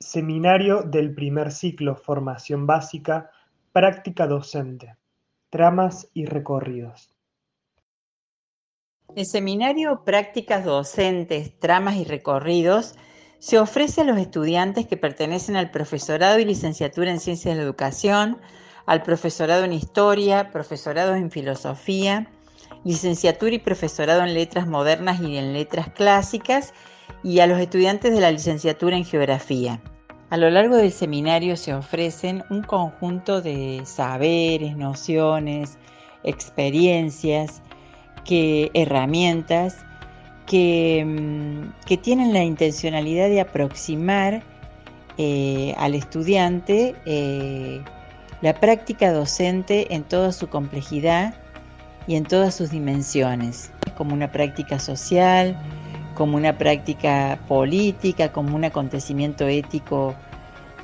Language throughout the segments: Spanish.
Seminario del primer ciclo Formación Básica, Práctica Docente, Tramas y Recorridos. El seminario Prácticas Docentes, Tramas y Recorridos se ofrece a los estudiantes que pertenecen al profesorado y licenciatura en Ciencias de la Educación, al profesorado en Historia, profesorado en Filosofía, licenciatura y profesorado en Letras Modernas y en Letras Clásicas, y a los estudiantes de la licenciatura en Geografía. A lo largo del seminario se ofrecen un conjunto de saberes, nociones, experiencias, que, herramientas que, mm, que, tienen la intencionalidad de aproximar eh, al estudiante eh, la práctica docente en toda su complejidad y en todas sus dimensiones, como una práctica social, como una práctica política, como un acontecimiento ético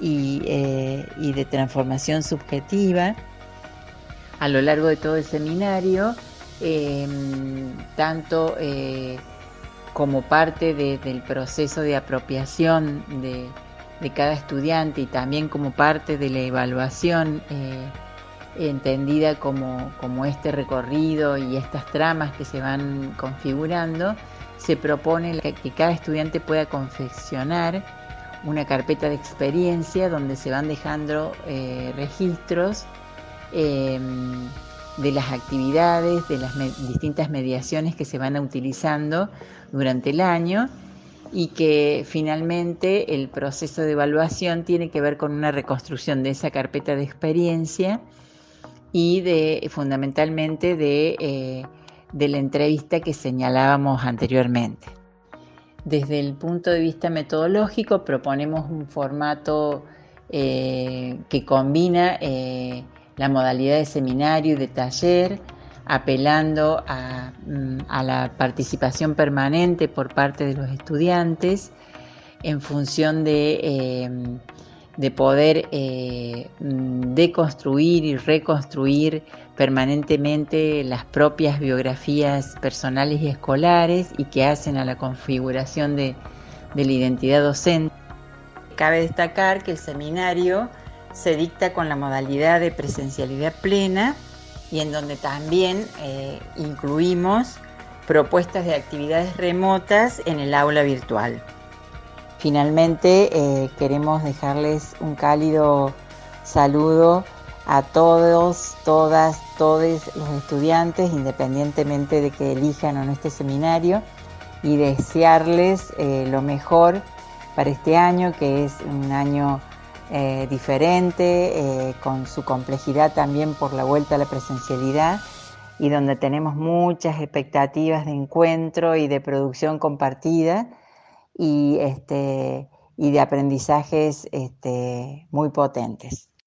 y, eh, de transformación subjetiva. A lo largo de todo el seminario, em, tanto eh, como parte del proceso de apropiación de, cada estudiante y también como parte de la evaluación eh, entendida como este recorrido y estas tramas que se van configurando, se propone que cada estudiante pueda confeccionar una carpeta de experiencia donde se van dejando eh, registros em, de las actividades, de las distintas mediaciones que se van utilizando durante el año y que finalmente el proceso de evaluación tiene que ver con una reconstrucción de esa carpeta de experiencia y de fundamentalmente de eh, de la entrevista que señalábamos anteriormente. Desde el punto de vista metodológico proponemos un formato eh, que combina eh, la modalidad de seminario y de taller, apelando mm, a, la participación permanente por parte de los estudiantes en función de, eh, de poder mm, deconstruir y reconstruir permanentemente las propias biografías personales y escolares y que hacen a la configuración de, la identidad docente. Cabe destacar que el seminario se dicta con la modalidad de presencialidad plena y en donde también eh, incluimos propuestas de actividades remotas en el aula virtual. Finalmente, eh, queremos dejarles un cálido saludo a todos, todas, todos los estudiantes, independientemente de que elijan o no este seminario, y desearles eh, lo mejor para este año, que es un año eh, diferente, con su complejidad también por la vuelta a la presencialidad, y donde tenemos muchas expectativas de encuentro y de producción compartida y, este, y de aprendizajes este, muy potentes.